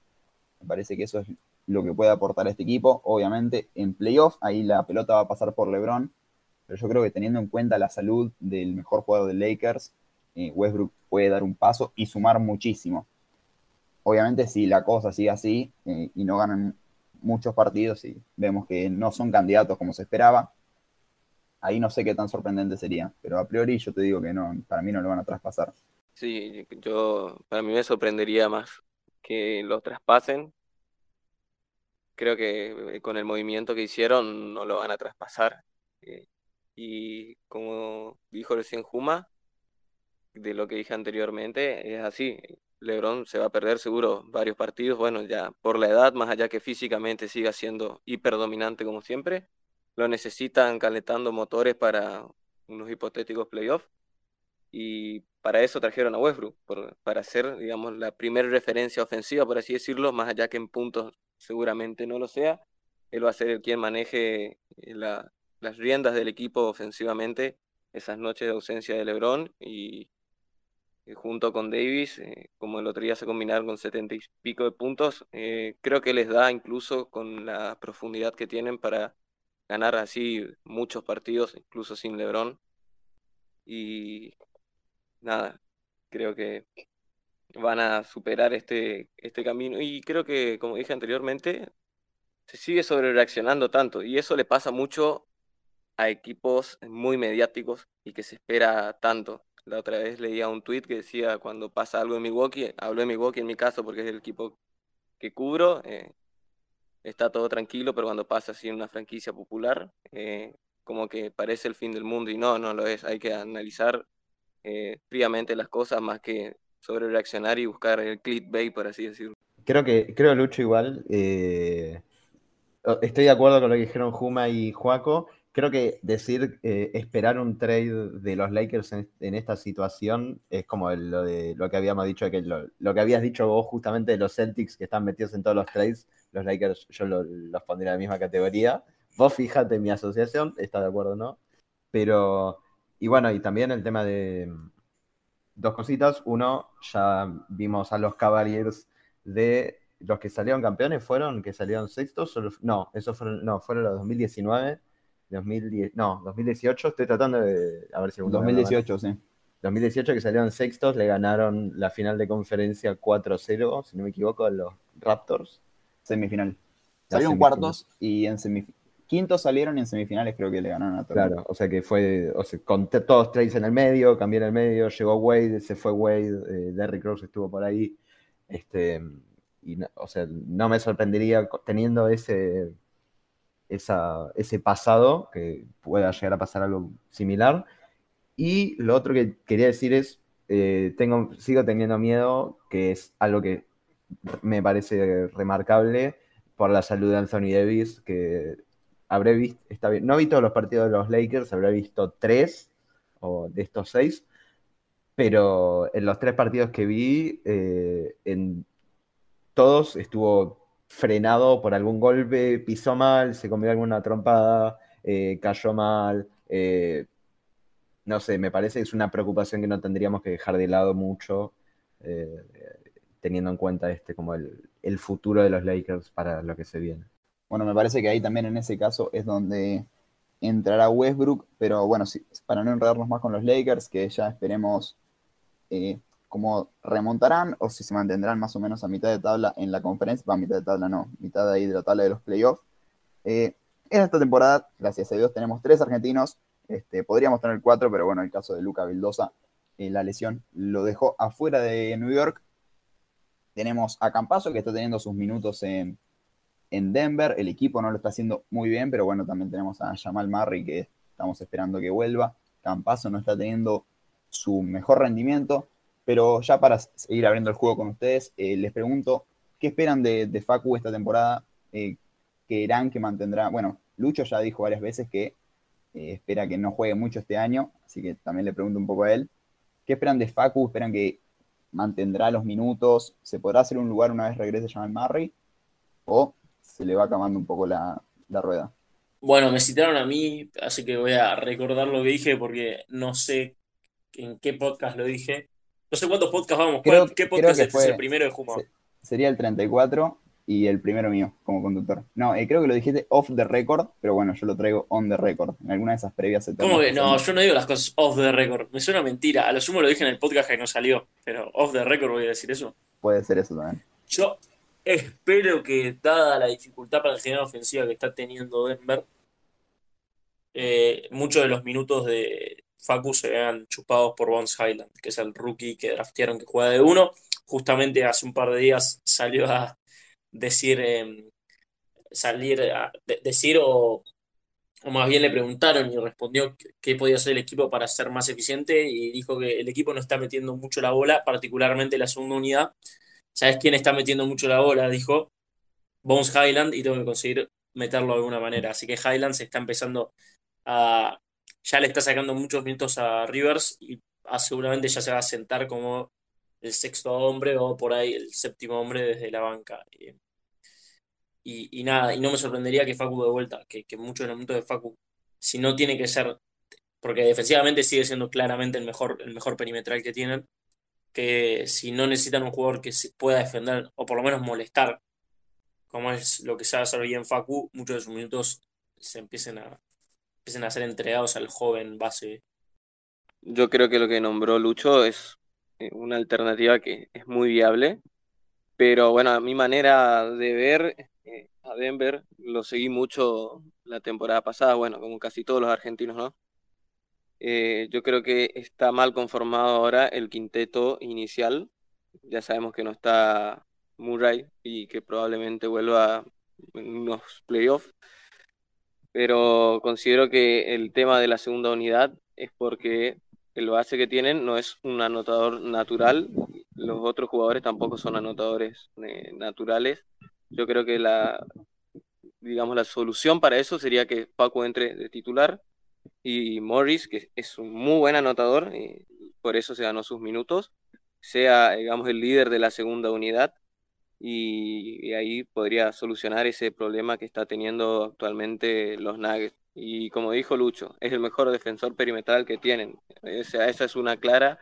Me parece que eso es lo que puede aportar a este equipo. Obviamente, en playoff, ahí la pelota va a pasar por LeBron, pero yo creo que teniendo en cuenta la salud del mejor jugador de Lakers, eh, Westbrook puede dar un paso y sumar muchísimo. Obviamente, si la cosa sigue así eh, y no ganan muchos partidos y vemos que no son candidatos como se esperaba, ahí no sé qué tan sorprendente sería. Pero a priori yo te digo que no, para mí no lo van a traspasar. Sí, yo, para mí me sorprendería más que los traspasen. Creo que eh, con el movimiento que hicieron no lo van a traspasar. Y como dijo recién Juma, de lo que dije anteriormente, es así. LeBron se va a perder seguro varios partidos. Bueno, ya por la edad, más allá que físicamente siga siendo hiperdominante como siempre, lo necesitan calentando motores para unos hipotéticos playoffs. Y para eso trajeron a Westbrook, para ser, digamos, la primera referencia ofensiva, por así decirlo, más allá que en puntos seguramente no lo sea. Él va a ser el quien maneje la- las riendas del equipo ofensivamente esas noches de ausencia de LeBron y, y junto con Davis, eh, como el otro día se combinaron con setenta y pico de puntos, eh, creo que les da incluso con la profundidad que tienen para ganar así muchos partidos, incluso sin LeBron. Y nada, creo que van a superar este, este camino. Y creo que, como dije anteriormente, se sigue sobre reaccionando tanto. Y eso le pasa mucho a equipos muy mediáticos y que se espera tanto. La otra vez leía un tweet que decía, cuando pasa algo en Milwaukee, hablo de Milwaukee en mi caso porque es el equipo que cubro, eh, está todo tranquilo, pero cuando pasa así en una franquicia popular, eh, como que parece el fin del mundo y no, no lo es. Hay que analizar eh, fríamente las cosas más que sobre reaccionar y buscar el clickbait, por así decirlo. Creo que, creo Lucho igual. estoy de acuerdo con lo que dijeron Juma y Juaco. Creo que decir eh, esperar un trade de los Lakers en, en esta situación es como el- lo de lo que habíamos dicho, que lo, lo que habías dicho vos justamente de los Celtics que están metidos en todos los trades. Los Lakers yo lo- los pondría en la misma categoría. Vos fíjate mi asociación, ¿estás de acuerdo no? Pero, y bueno, y también el tema de dos cositas. Uno, ya vimos a los Cavaliers de los que salieron campeones, fueron que salieron sextos. no, esos fueron, no, fueron los 2019, 2010, no, 2018. Estoy tratando de a ver si alguno me acuerdo mal. 2018, sí. 2018 que salieron sextos, le ganaron la final de conferencia 4-0, si no me equivoco, a los Raptors. Semifinal. La Salieron semifinal. cuartos y en semifinales. Quintos salieron y en semifinales creo que le ganaron a Toronto. Claro, o sea que fue, o sea, con todos trades en el medio, cambió en el medio, llegó Wade, se fue Wade, eh, Derrick Rose estuvo por ahí, este, y no- o sea, no me sorprendería teniendo ese, esa, ese pasado que pueda llegar a pasar algo similar. Y lo otro que quería decir es, eh, tengo, sigo teniendo miedo, que es algo que me parece remarcable por la salud de Anthony Davis, que habré visto, está bien, no vi todos los partidos de los Lakers, habré visto tres o de estos seis, pero en los tres partidos que vi, eh, en todos estuvo frenado por algún golpe, pisó mal, se comió alguna trompada, eh, cayó mal, eh, no sé, me parece que es una preocupación que no tendríamos que dejar de lado mucho, eh, teniendo en cuenta este como el, el futuro de los Lakers para lo que se viene. Bueno, me parece que ahí también en ese caso es donde entrará Westbrook, pero bueno, para no enredarnos más con los Lakers, que ya esperemos, cómo remontarán o si se mantendrán más o menos a mitad de tabla en la conferencia, va a mitad de tabla no, mitad de ahí de la tabla de los playoffs. Eh, en esta temporada, gracias a Dios, tenemos tres argentinos, este, podríamos tener cuatro, pero bueno, el caso de Luca Vildosa, eh, la lesión lo dejó afuera de New York. Tenemos a Campaso, que está teniendo sus minutos en, en Denver, el equipo no lo está haciendo muy bien, pero bueno, también tenemos a Jamal Murray, que estamos esperando que vuelva. Campaso no está teniendo su mejor rendimiento, pero ya para seguir abriendo el juego con ustedes, eh, les pregunto, ¿qué esperan de, Facu esta temporada? Eh, ¿Qué irán, que mantendrá? Bueno, Lucho ya dijo varias veces que eh, espera que no juegue mucho este año, así que también le pregunto un poco a él. ¿Qué esperan de Facu? ¿Esperan que mantendrá los minutos? ¿Se podrá hacer un lugar una vez regrese Jamal Murray? ¿O se le va acabando un poco la, rueda? Bueno, me citaron a mí, así que voy a recordar lo que dije porque no sé en qué podcast lo dije. No sé cuántos podcasts vamos. ¿Qué podcast es el primero de Juma? Sería el 34 y el primero mío como conductor. No, eh, creo que lo dijiste off the record, pero bueno, yo lo traigo on the record. En alguna de esas previas se ¿Cómo que? No, yo no digo las cosas off the record. Me suena mentira. A lo sumo lo dije en el podcast que no salió, pero off the record voy a decir eso. Puede ser eso también. Yo espero que, dada la dificultad para la general ofensiva que está teniendo Denver, eh, muchos de los minutos de, Facu se vean chupados por Bones Highland, que es el rookie que draftearon que juega de uno. Justamente hace un par de días salió a decir, em, salir a decir o, o, más bien le preguntaron y respondió qué podía hacer el equipo para ser más eficiente y dijo que el equipo no está metiendo mucho la bola, particularmente la segunda unidad. ¿Sabes quién está metiendo mucho la bola? Dijo Bones Highland y tengo que conseguir meterlo de alguna manera. Así que Highland se está empezando a, ya le está sacando muchos minutos a Rivers y seguramente ya se va a sentar como el sexto hombre o por ahí el séptimo hombre desde la banca. Y, nada, y no me sorprendería que Facu de vuelta, que, que muchos de los minutos de Facu, si no tiene que ser, porque defensivamente sigue siendo claramente el mejor, el mejor perimetral que tienen, que si no necesitan un jugador que pueda defender o por lo menos molestar, como es lo que se hacer bien Facu, muchos de sus minutos se empiecen a, empiecen a ser entregados al joven base. Yo creo que lo que nombró Lucho es eh, una alternativa que es muy viable, pero bueno, a mi manera de ver eh, a Denver, lo seguí mucho la temporada pasada, bueno, como casi todos los argentinos, ¿no? Eh, yo creo que está mal conformado ahora el quinteto inicial. Ya sabemos que no está Murray y que probablemente vuelva en unos playoffs pero considero que el tema de la segunda unidad es porque el base que tienen no es un anotador natural, los otros jugadores tampoco son anotadores eh, naturales. Yo creo que la, digamos, la solución para eso sería que Paco entre de titular y Morris, que es un muy buen anotador, y por eso se ganó sus minutos, sea, digamos, el líder de la segunda unidad y, ahí podría solucionar ese problema que está teniendo actualmente los Nuggets. Y como dijo Lucho, es el mejor defensor perimetral que tienen. Esa es una clara,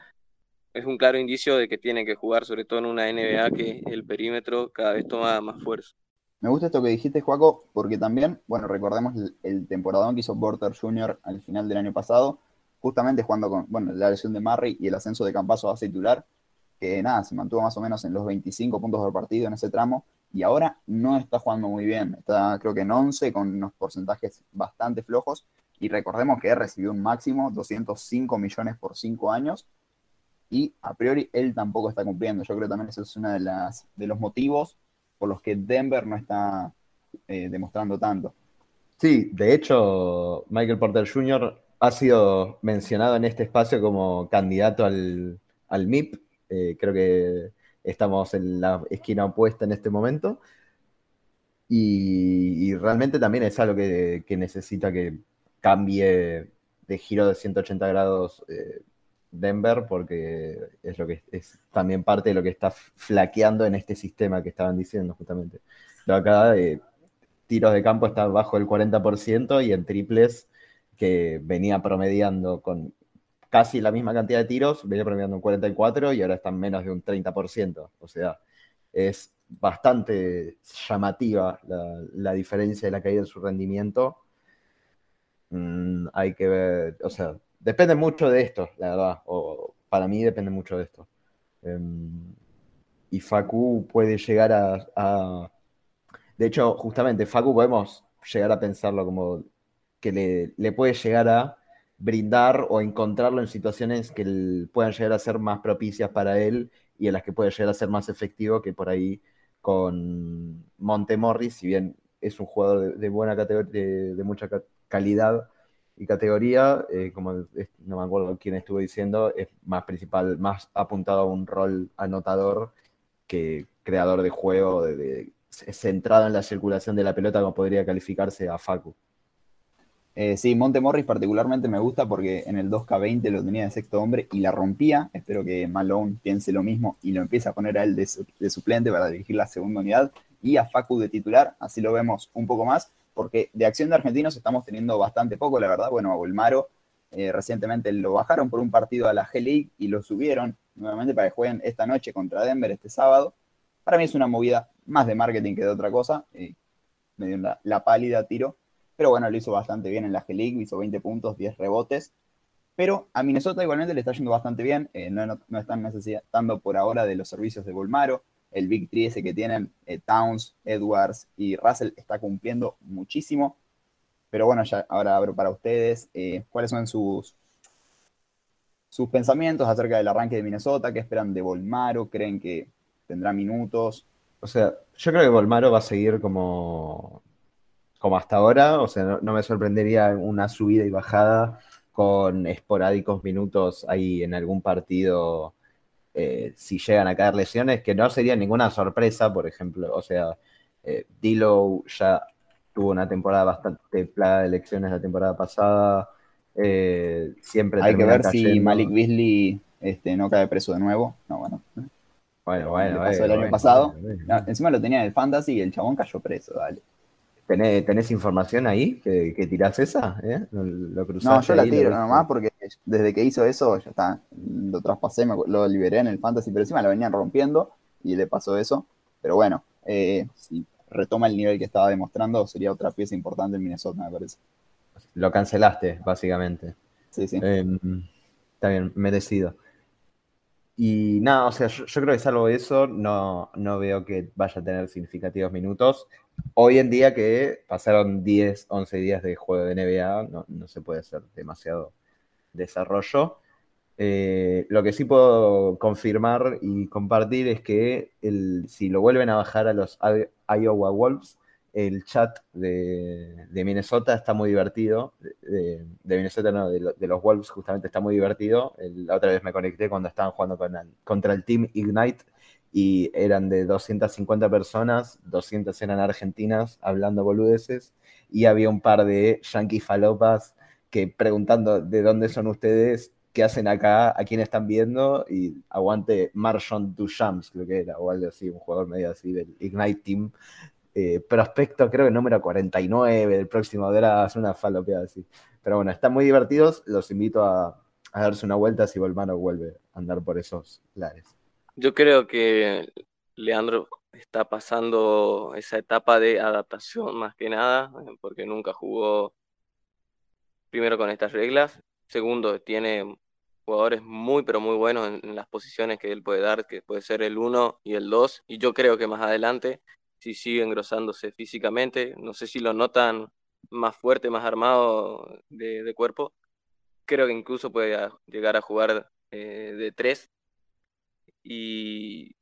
es un claro indicio de que tienen que jugar, sobre todo en una NBA que el perímetro cada vez toma más fuerza. Me gusta esto que dijiste, Juaco, porque también, bueno, recordemos el, temporadón que hizo Porter Jr. al final del año pasado, justamente jugando con, bueno, la lesión de Murray y el ascenso de Campaso a titular, que nada, se mantuvo más o menos en los 25 puntos por partido en ese tramo y ahora no está jugando muy bien. Está creo que en 11 con unos porcentajes bastante flojos y recordemos que recibió un máximo 205 millones por 5 años y a priori él tampoco está cumpliendo. Yo creo que también ese es uno de, de los motivos por los que Denver no está eh, demostrando tanto. Sí, de hecho, Michael Porter Jr. ha sido mencionado en este espacio como candidato al, al MIP eh, creo que estamos en la esquina opuesta en este momento. Y, realmente también es algo que, necesita que cambie de giro de 180 grados eh, Denver, porque es lo que es también parte de lo que está flaqueando en este sistema que estaban diciendo justamente. acá eh, tiros de campo está bajo el 40% y en triples que venía promediando con casi la misma cantidad de tiros, venía promediando un 44 y ahora están menos de un 30%. O sea, es bastante llamativa la, diferencia de la caída en su rendimiento. Mm, hay que ver, o sea, depende mucho de esto, la verdad, o para mí depende mucho de esto. Em, y Facu puede llegar a, De hecho, justamente, Facu podemos llegar a pensarlo como que le, le puede llegar a brindar o encontrarlo en situaciones que puedan llegar a ser más propicias para él y en las que puede llegar a ser más efectivo que por ahí con Montemorris, si bien es un jugador de, buena categoría, de, mucha calidad y categoría, eh, como no me acuerdo quién estuvo diciendo, es más principal, más apuntado a un rol anotador que creador de juego, centrado en la circulación de la pelota, como podría calificarse a Facu. Eh, sí, Monte Morris particularmente me gusta porque en el 2K20 lo tenía de sexto hombre y la rompía. Espero que Malone piense lo mismo y lo empiece a poner a él de, suplente para dirigir la segunda unidad y a Facu de titular. Así lo vemos un poco más porque de acción de argentinos estamos teniendo bastante poco, la verdad. Bueno, a Volmaro eh, recientemente lo bajaron por un partido a la G-League y lo subieron nuevamente para que jueguen esta noche contra Denver este sábado. Para mí es una movida más de marketing que de otra cosa. Eh, me dio la pálida tiro pero bueno, lo hizo bastante bien en la G-League, hizo 20 puntos, 10 rebotes. Pero a Minnesota igualmente le está yendo bastante bien, eh, no, están necesitando por ahora de los servicios de Volmaro. El Big 3 ese que tienen eh, Towns, Edwards y Russell está cumpliendo muchísimo. Pero bueno, ya ahora abro para ustedes eh, cuáles son sus, sus pensamientos acerca del arranque de Minnesota, qué esperan de Volmaro, creen que tendrá minutos. O sea, yo creo que Volmaro va a seguir como como hasta ahora, o sea, no, me sorprendería una subida y bajada con esporádicos minutos ahí en algún partido, eh, si llegan a caer lesiones, que no sería ninguna sorpresa, por ejemplo, o sea, eh, Dilo ya tuvo una temporada bastante plagada de lesiones la temporada pasada, eh, siempre... Hay que ver si Malik Beasley este, no cae preso de nuevo, no, bueno. Bueno, bueno, pasó el año pasado. encima lo tenía en el fantasy y el chabón cayó preso, dale. ¿Tenés, información ahí que, que tirás esa? ¿Eh? no, yo la tiro nomás porque desde que hizo eso ya está, lo traspasé, lo liberé en el fantasy, pero encima lo venían rompiendo y le pasó eso. Pero bueno, eh, si retoma el nivel que estaba demostrando, sería otra pieza importante en Minnesota, me parece. Lo cancelaste, básicamente. Sí, sí. Em, está bien, merecido. Y nada, o sea, yo, creo que salvo eso, no, no veo que vaya a tener significativos minutos. Hoy en día que pasaron 10, 11 días de juego de NBA, no, se puede hacer demasiado desarrollo. Eh, lo que sí puedo confirmar y compartir es que el, si lo vuelven a bajar a los Iowa Wolves, el chat de, Minnesota está muy divertido. De, Minnesota, no, de, los Wolves justamente está muy divertido. la otra vez me conecté cuando estaban jugando contra el Team Ignite y eran de 250 personas, 200 eran argentinas hablando boludeces y había un par de yankees falopas que preguntando de dónde son ustedes, qué hacen acá, a quién están viendo y aguante Marshon Duchamps, creo que era, o algo así, un jugador medio así del Ignite Team, eh, prospecto, creo que número 49 del próximo draft, una falopeada así. Pero bueno, están muy divertidos, los invito a, darse una vuelta si Volmano vuelve a andar por esos lares. Yo creo que Leandro está pasando esa etapa de adaptación más que nada, porque nunca jugó primero con estas reglas. Segundo, tiene jugadores muy, pero muy buenos en, las posiciones que él puede dar, que puede ser el 1 y el 2. Y yo creo que más adelante si sigue engrosándose físicamente. No sé si lo notan más fuerte, más armado de, cuerpo. Creo que incluso puede llegar a jugar eh, de tres. Y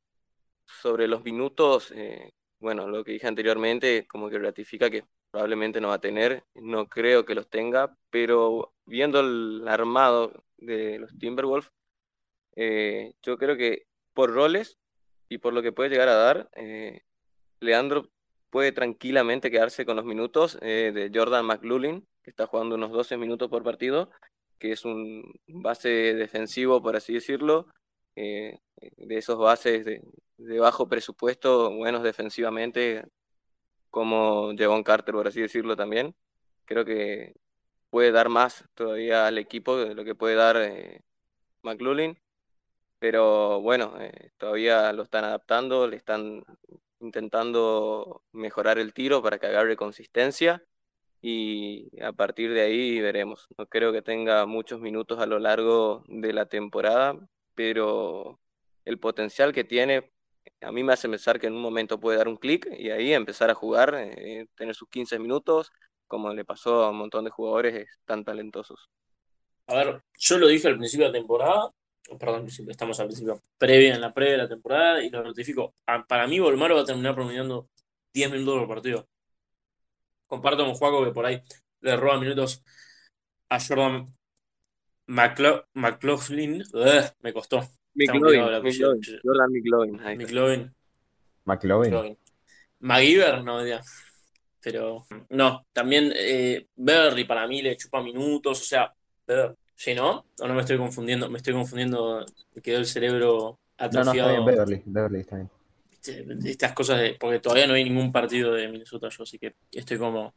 sobre los minutos, eh, bueno, lo que dije anteriormente, como que ratifica que probablemente no va a tener, no creo que los tenga, pero viendo el armado de los Timberwolves, eh, yo creo que por roles y por lo que puede llegar a dar, Leandro puede tranquilamente quedarse con los minutos eh, de Jordan McLullin, que está jugando unos 12 minutos por partido, que es un base defensivo, por así decirlo, eh, de esos bases de, bajo presupuesto, buenos defensivamente, como Javon Carter, por así decirlo también. Creo que puede dar más todavía al equipo de lo que puede dar eh, pero bueno, todavía lo están adaptando, le están intentando mejorar el tiro para que agarre consistencia y a partir de ahí veremos. No creo que tenga muchos minutos a lo largo de la temporada, pero el potencial que tiene, a mí me hace pensar que en un momento puede dar un clic y ahí empezar a jugar, eh, tener sus 15 minutos, como le pasó a un montón de jugadores tan talentosos. A ver, yo lo dije al principio de la temporada, perdón, estamos al principio, previa en la previa de la temporada, y lo notifico. Para mí, Volmaro va a terminar promediando 10 minutos por partido. Comparto con Juaco que por ahí le roba minutos a Jordan McLaughlin. me costó. McLaughlin. Jordan McLaughlin. McLaughlin. McGiver, no, ya. Pero no, también eh, Beverly para mí le chupa minutos, o sea, ¿sí no? ¿O no me estoy confundiendo? Me estoy confundiendo, me quedó el cerebro atrofiado. No, no, está bien, Beverly, Beverly está bien. Estas cosas, de, porque todavía no hay ningún partido de Minnesota yo, así que estoy como...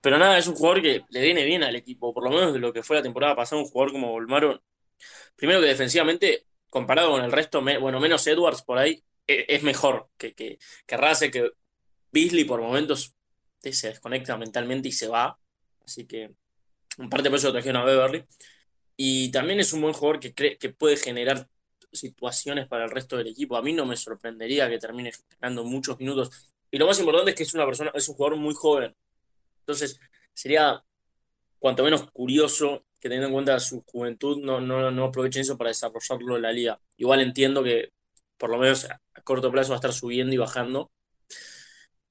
Pero nada, es un jugador que le viene bien al equipo, por lo menos de lo que fue la temporada pasada, un jugador como Volmaro, primero que defensivamente, comparado con el resto, bueno, menos Edwards por ahí, e, es mejor que, que, que Rase, que Beasley por momentos se desconecta mentalmente y se va. Así que en parte por eso lo trajeron a Beverly. Y también es un buen jugador que, cree, que puede generar situaciones para el resto del equipo. A mí no me sorprendería que termine ganando muchos minutos. Y lo más importante es que es una persona, es un jugador muy joven. Entonces, sería cuanto menos curioso que teniendo en cuenta su juventud no, no, no aprovechen eso para desarrollarlo en la liga. Igual entiendo que por lo menos a corto plazo va a estar subiendo y bajando.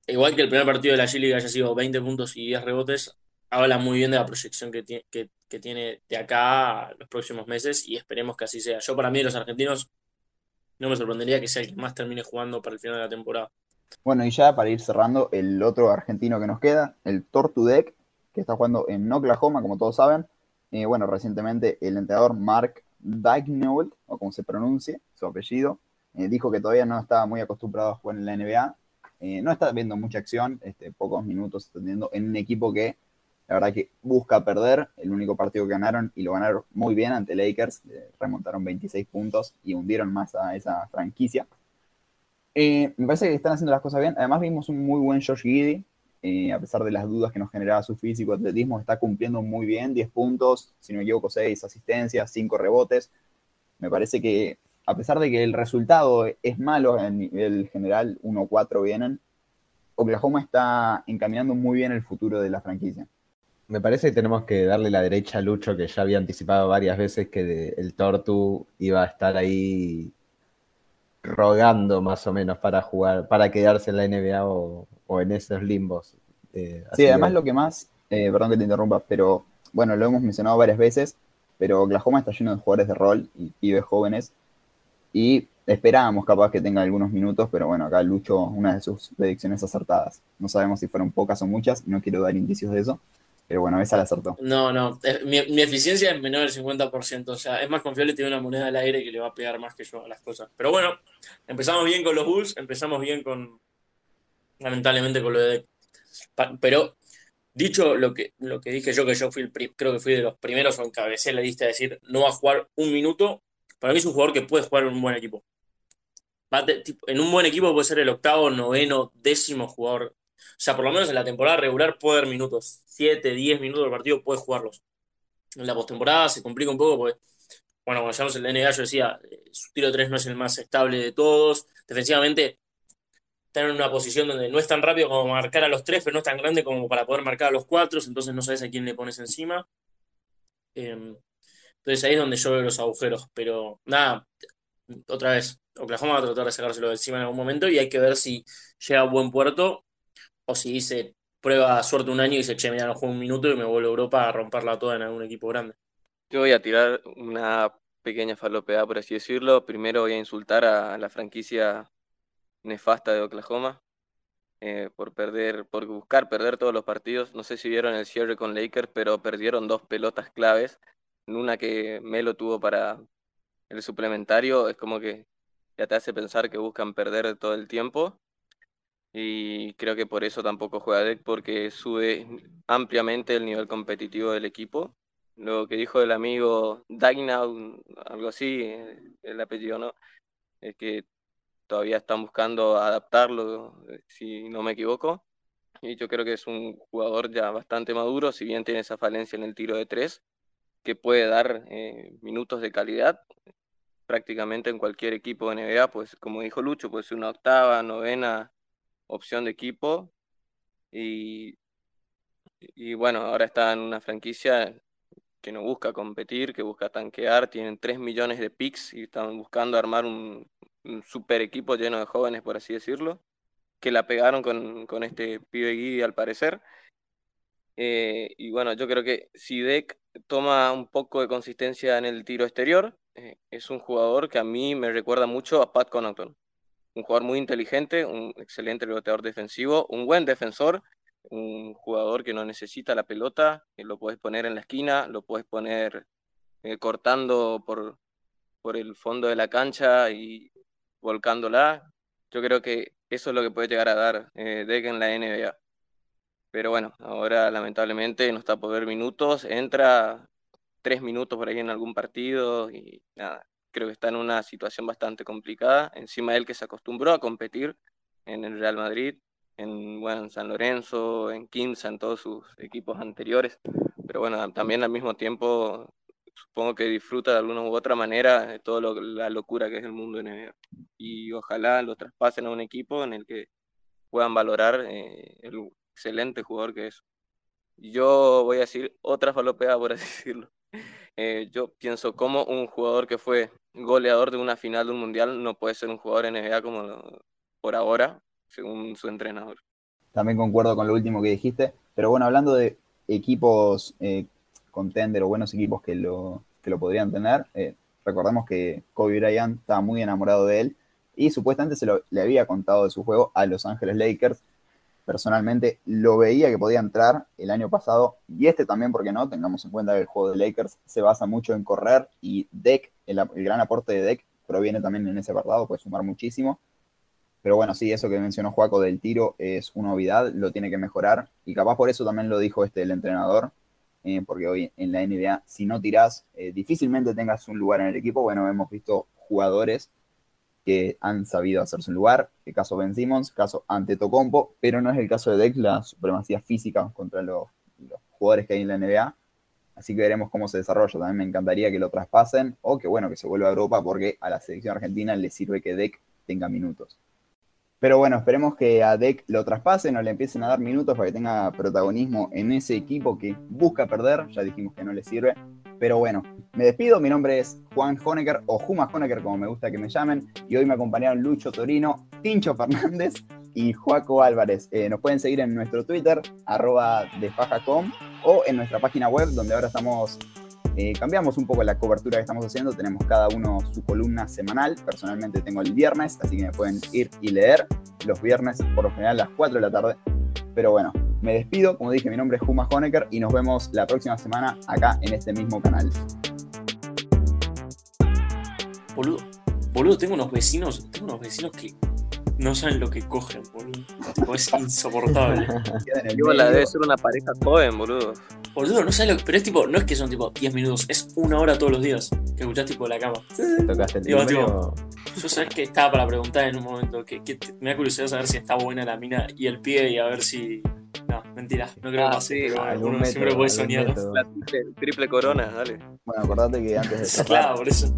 Igual que el primer partido de la G-League haya sido 20 puntos y 10 rebotes, habla muy bien de la proyección que, tiene, que, tiene de acá los próximos meses y esperemos que así sea. Yo para mí los argentinos no me sorprendería que sea el que más termine jugando para el final de la temporada. Bueno, y ya para ir cerrando, el otro argentino que nos queda, el Tortudec, que está jugando en Oklahoma, como todos saben. Eh, bueno, recientemente el entrenador Mark Daigneault, o como se pronuncie, su apellido, eh, dijo que todavía no estaba muy acostumbrado a jugar en la NBA. Eh, no está viendo mucha acción, este, pocos minutos atendiendo en un equipo que la verdad que busca perder. El único partido que ganaron y lo ganaron muy bien ante Lakers, remontaron 26 puntos y hundieron más a esa franquicia. Eh, me parece que están haciendo las cosas bien. Además vimos un muy buen Josh Giddy, eh, a pesar de las dudas que nos generaba su físico, atletismo, está cumpliendo muy bien, 10 puntos, si no me equivoco, 6 asistencias, 5 rebotes. Me parece que, a pesar de que el resultado es malo en nivel general, 1-4 vienen, Oklahoma está encaminando muy bien el futuro de la franquicia. Me parece que tenemos que darle la derecha a Lucho, que ya había anticipado varias veces que el Tortu iba a estar ahí rogando más o menos para jugar, para quedarse en la NBA o, en esos limbos. Eh, sí, además lo que más, eh, perdón que te interrumpa, pero bueno, lo hemos mencionado varias veces, pero Oklahoma está lleno de jugadores de rol y pibes jóvenes y esperábamos capaz que tenga algunos minutos, pero bueno, acá Lucho una de sus predicciones acertadas. No sabemos si fueron pocas o muchas, no quiero dar indicios de eso, pero bueno, esa la acertó. No, no. Eh, mi, eficiencia es menor del 50%. O sea, es más confiable tener una moneda al aire que le va a pegar más que yo a las cosas. Pero bueno, empezamos bien con los Bulls, empezamos bien con. Lamentablemente con lo de. Pero dicho lo que, lo que dije yo, que yo fui creo que fui de los primeros o encabecé la lista de decir no va a jugar un minuto. Para mí es un jugador que puede jugar en un buen equipo. en un buen equipo puede ser el octavo, noveno, décimo jugador o sea, por lo menos en la temporada regular puede haber minutos. 7, 10 minutos del partido puede jugarlos. En la postemporada se complica un poco porque, bueno, cuando llegamos el NBA yo decía, eh, su tiro 3 no es el más estable de todos. Defensivamente está en una posición donde no es tan rápido como marcar a los tres, pero no es tan grande como para poder marcar a los cuatro, entonces no sabes a quién le pones encima. Em, entonces ahí es donde yo veo los agujeros. Pero nada, otra vez, Oklahoma va a tratar de sacárselo de encima en algún momento y hay que ver si llega a buen puerto o si dice prueba suerte un año y dice, che, mira, no juego un minuto y me vuelvo a Europa a romperla toda en algún equipo grande. Yo voy a tirar una pequeña falopeada, por así decirlo. Primero voy a insultar a la franquicia nefasta de Oklahoma eh, por perder, por buscar perder todos los partidos. No sé si vieron el cierre con Lakers, pero perdieron dos pelotas claves. En una que Melo tuvo para el suplementario, es como que ya te hace pensar que buscan perder todo el tiempo y creo que por eso tampoco juega deck porque sube ampliamente el nivel competitivo del equipo. Lo que dijo el amigo Dagna, algo así, eh, el apellido no, es que todavía están buscando adaptarlo, eh, si no me equivoco. Y yo creo que es un jugador ya bastante maduro, si bien tiene esa falencia en el tiro de tres, que puede dar eh, minutos de calidad. prácticamente en cualquier equipo de NBA, pues como dijo Lucho, pues una octava, novena opción de equipo. Y, y bueno, ahora está en una franquicia que no busca competir, que busca tanquear, tienen 3 millones de picks y están buscando armar un, super equipo lleno de jóvenes, por así decirlo, que la pegaron con, con este pibe Guidi al parecer. Eh, y bueno, yo creo que si Deck toma un poco de consistencia en el tiro exterior, eh, es un jugador que a mí me recuerda mucho a Pat Connaughton. Un jugador muy inteligente, un excelente reboteador defensivo, un buen defensor un jugador que no necesita la pelota, que lo puedes poner en la esquina, lo puedes poner eh, cortando por, por el fondo de la cancha y volcándola. Yo creo que eso es lo que puede llegar a dar eh, en la NBA. Pero bueno, ahora lamentablemente no está por ver minutos, entra tres minutos por ahí en algún partido y nada, creo que está en una situación bastante complicada. Encima él que se acostumbró a competir en el Real Madrid, en, bueno, San Lorenzo, en Quimsa, en todos sus equipos anteriores. Pero bueno, también al mismo tiempo supongo que disfruta de alguna u otra manera de toda la locura que es el mundo NBA. Y ojalá lo traspasen a un equipo en el que puedan valorar eh, el excelente jugador que es. Yo voy a decir otra falopeada, por así decirlo. Eh, yo pienso como un jugador que fue goleador de una final de un mundial no puede ser un jugador NBA como por ahora, según su entrenador. También concuerdo con lo último que dijiste, pero bueno, hablando de equipos eh, contender o buenos equipos que lo, que lo podrían tener, eh, recordemos que Kobe Bryant estaba muy enamorado de él y supuestamente se lo, le había contado de su juego a Los Ángeles Lakers. Personalmente lo veía que podía entrar el año pasado y este también, porque no, tengamos en cuenta que el juego de Lakers se basa mucho en correr y Deck, el, gran aporte de Deck proviene también en ese apartado, puede sumar muchísimo. Pero bueno, sí, eso que mencionó Juaco del tiro es una novedad, lo tiene que mejorar. Y capaz por eso también lo dijo este el entrenador, eh, porque hoy en la NBA, si no tirás, eh, difícilmente tengas un lugar en el equipo. Bueno, hemos visto jugadores que han sabido hacerse un lugar, el caso Ben Simmons, caso Antetokounmpo, pero no es el caso de Deck, la supremacía física contra los, los jugadores que hay en la NBA. Así que veremos cómo se desarrolla. También me encantaría que lo traspasen o que bueno, que se vuelva a Europa porque a la selección argentina le sirve que Deck tenga minutos. Pero bueno, esperemos que a Deck lo traspasen o le empiecen a dar minutos para que tenga protagonismo en ese equipo que busca perder. Ya dijimos que no le sirve. Pero bueno, me despido. Mi nombre es Juan Honecker o Juma Honecker, como me gusta que me llamen. Y hoy me acompañaron Lucho Torino, Tincho Fernández y Joaco Álvarez. Eh, nos pueden seguir en nuestro Twitter, arroba desfajacom, o en nuestra página web, donde ahora estamos eh, cambiamos un poco la cobertura que estamos haciendo, tenemos cada uno su columna semanal, personalmente tengo el viernes, así que me pueden ir y leer los viernes por lo general a las 4 de la tarde. Pero bueno, me despido, como dije, mi nombre es Juma Honecker y nos vemos la próxima semana acá en este mismo canal. Boludo, boludo, tengo unos vecinos, tengo unos vecinos que no saben lo que cogen, boludo. es insoportable. la debe ser una pareja joven, boludo. Boludo, no sabes lo que. Pero es tipo, no es que son tipo 10 minutos, es una hora todos los días que escuchás tipo la cama. ¿Tocaste el Digo, tipo, Yo sabes que estaba para preguntar en un momento que, me da curiosidad saber si está buena la mina y el pie y a ver si. Mentira, no creo que ah, pase, pero uno siempre puede soñar. La triple, corona, dale. Bueno, acordate que antes de. claro, por eso.